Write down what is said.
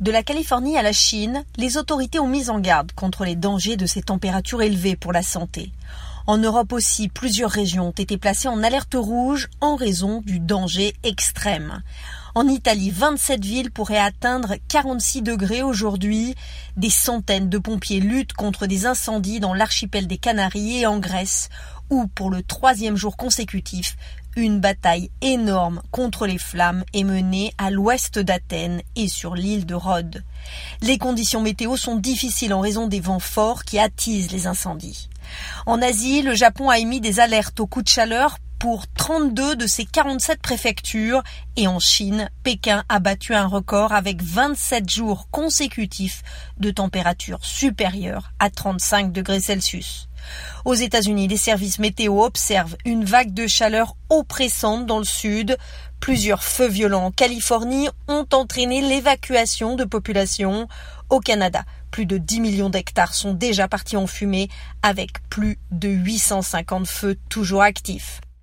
De la Californie à la Chine, les autorités ont mis en garde contre les dangers de ces températures élevées pour la santé. En Europe aussi, plusieurs régions ont été placées en alerte rouge en raison du danger extrême. En Italie, 27 villes pourraient atteindre 46 degrés aujourd'hui. Des centaines de pompiers luttent contre des incendies dans l'archipel des Canaries et en Grèce, où, pour le troisième jour consécutif, une bataille énorme contre les flammes est menée à l'ouest d'Athènes et sur l'île de Rhodes. Les conditions météo sont difficiles en raison des vents forts qui attisent les incendies. En Asie, le Japon a émis des alertes aux coups de chaleur pour 32 de ses 47 préfectures et en Chine, Pékin a battu un record avec 27 jours consécutifs de température supérieure à 35 degrés Celsius. Aux États-Unis, les services météo observent une vague de chaleur oppressante dans le sud. Plusieurs feux violents en Californie ont entraîné l'évacuation de populations. Au Canada, plus de 10 millions d'hectares sont déjà partis en fumée avec plus de 850 feux toujours actifs.